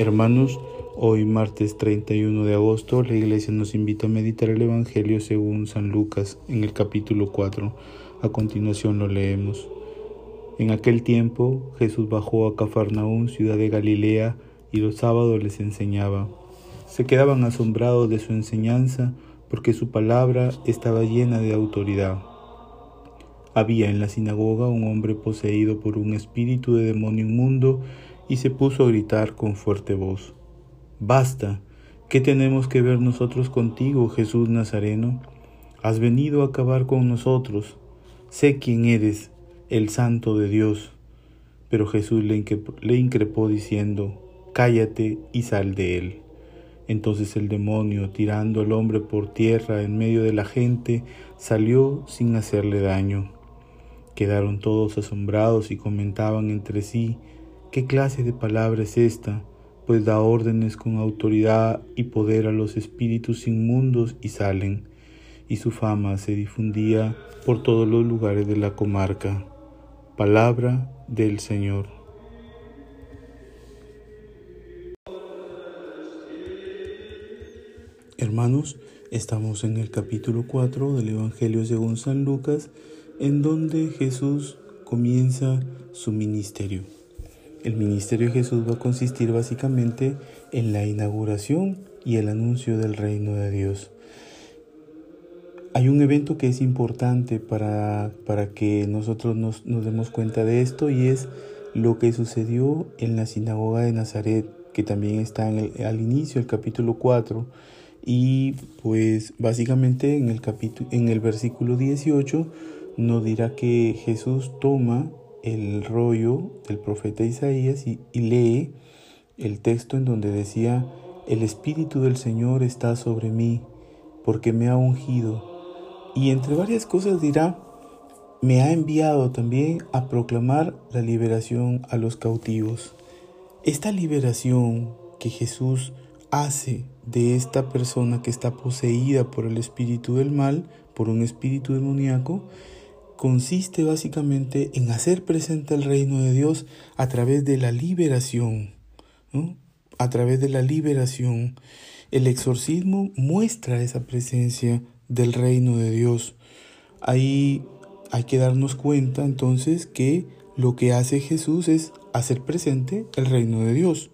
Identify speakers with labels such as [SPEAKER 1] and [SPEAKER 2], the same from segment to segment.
[SPEAKER 1] Hermanos, hoy martes 31 de agosto la iglesia nos invita a meditar el Evangelio según San Lucas en el capítulo 4. A continuación lo leemos. En aquel tiempo Jesús bajó a Cafarnaún, ciudad de Galilea, y los sábados les enseñaba. Se quedaban asombrados de su enseñanza porque su palabra estaba llena de autoridad. Había en la sinagoga un hombre poseído por un espíritu de demonio inmundo y se puso a gritar con fuerte voz. Basta, ¿qué tenemos que ver nosotros contigo, Jesús Nazareno? Has venido a acabar con nosotros. Sé quién eres, el santo de Dios. Pero Jesús le, increpó diciendo, Cállate y sal de él. Entonces el demonio, tirando al hombre por tierra en medio de la gente, salió sin hacerle daño. Quedaron todos asombrados y comentaban entre sí, ¿Qué clase de palabra es esta? Pues da órdenes con autoridad y poder a los espíritus inmundos y salen, y su fama se difundía por todos los lugares de la comarca. Palabra del Señor. Hermanos, estamos en el capítulo 4 del Evangelio según San Lucas, en donde Jesús comienza su ministerio. El ministerio de Jesús va a consistir básicamente en la inauguración y el anuncio del reino de Dios. Hay un evento que es importante para, para que nosotros nos, nos, demos cuenta de esto y es lo que sucedió en la sinagoga de Nazaret, que también está en el, al inicio del capítulo 4 y pues básicamente en el, capítulo, en el versículo 18 nos dirá que Jesús toma el rollo del profeta Isaías y, lee el texto en donde decía, el Espíritu del Señor está sobre mí, porque me ha ungido. Y entre varias cosas dirá, me ha enviado también a proclamar la liberación a los cautivos. Esta liberación que Jesús hace de esta persona que está poseída por el espíritu del mal, por un espíritu demoníaco, consiste básicamente en hacer presente el reino de Dios a través de la liberación. A través de la liberación. El exorcismo muestra esa presencia del reino de Dios. Ahí hay que darnos cuenta entonces que lo que hace Jesús es hacer presente el reino de Dios.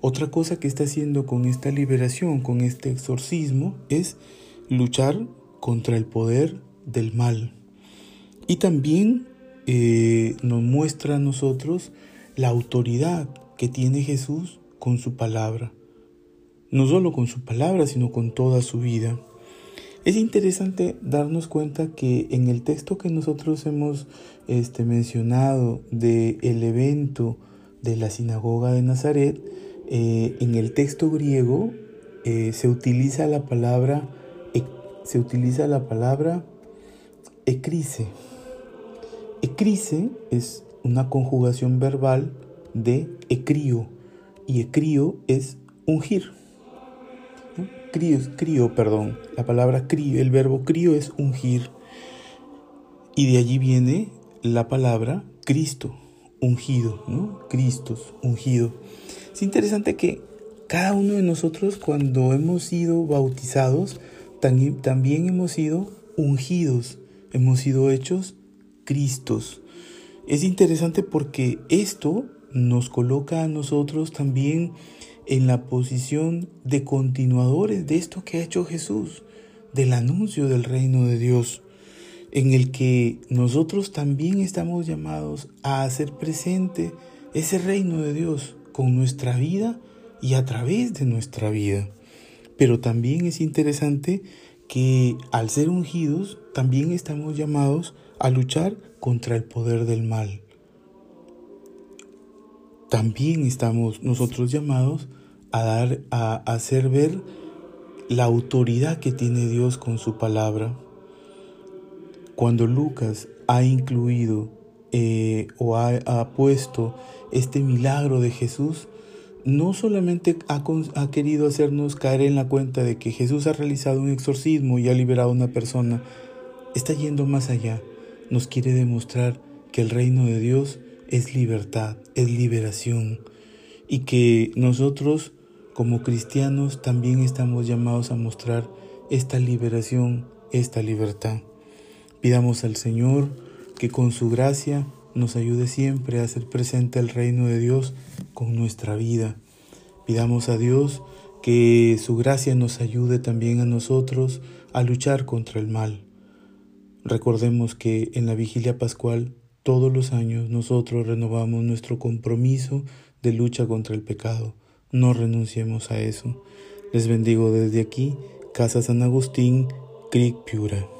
[SPEAKER 1] Otra cosa que está haciendo con esta liberación, con este exorcismo, es luchar contra el poder del mal. Y también eh, nos muestra a nosotros la autoridad que tiene Jesús con su palabra. No solo con su palabra, sino con toda su vida. Es interesante darnos cuenta que en el texto que nosotros hemos este, mencionado del el evento de la sinagoga de Nazaret, eh, en el texto griego eh, se utiliza la palabra se utiliza la palabra ecrise, Ecrise es una conjugación verbal de ecrío y ecrío es ungir. Crío, crío, perdón, la palabra crío, el verbo crío es ungir y de allí viene la palabra Cristo, ungido, ¿no? Cristos, ungido. Es interesante que cada uno de nosotros cuando hemos sido bautizados, también hemos sido ungidos, hemos sido hechos Es interesante porque esto nos coloca a nosotros también en la posición de continuadores de esto que ha hecho Jesús, del anuncio del reino de Dios, en el que nosotros también estamos llamados a hacer presente ese reino de Dios con nuestra vida y a través de nuestra vida. Pero también es interesante que al ser ungidos también estamos llamados a luchar contra el poder del mal. También estamos nosotros llamados a dar a hacer ver la autoridad que tiene Dios con su palabra. Cuando Lucas ha incluido eh, o ha, ha, puesto este milagro de Jesús, no solamente ha, ha querido hacernos caer en la cuenta de que Jesús ha realizado un exorcismo y ha liberado a una persona, está yendo más allá nos quiere demostrar que el reino de Dios es libertad, es liberación y que nosotros como cristianos también estamos llamados a mostrar esta liberación, esta libertad. Pidamos al Señor que con su gracia nos ayude siempre a hacer presente el reino de Dios con nuestra vida. Pidamos a Dios que su gracia nos ayude también a nosotros a luchar contra el mal. Recordemos que en la vigilia pascual todos los años nosotros renovamos nuestro compromiso de lucha contra el pecado. No renunciemos a eso. Les bendigo desde aquí, Casa San Agustín, Creek Piura.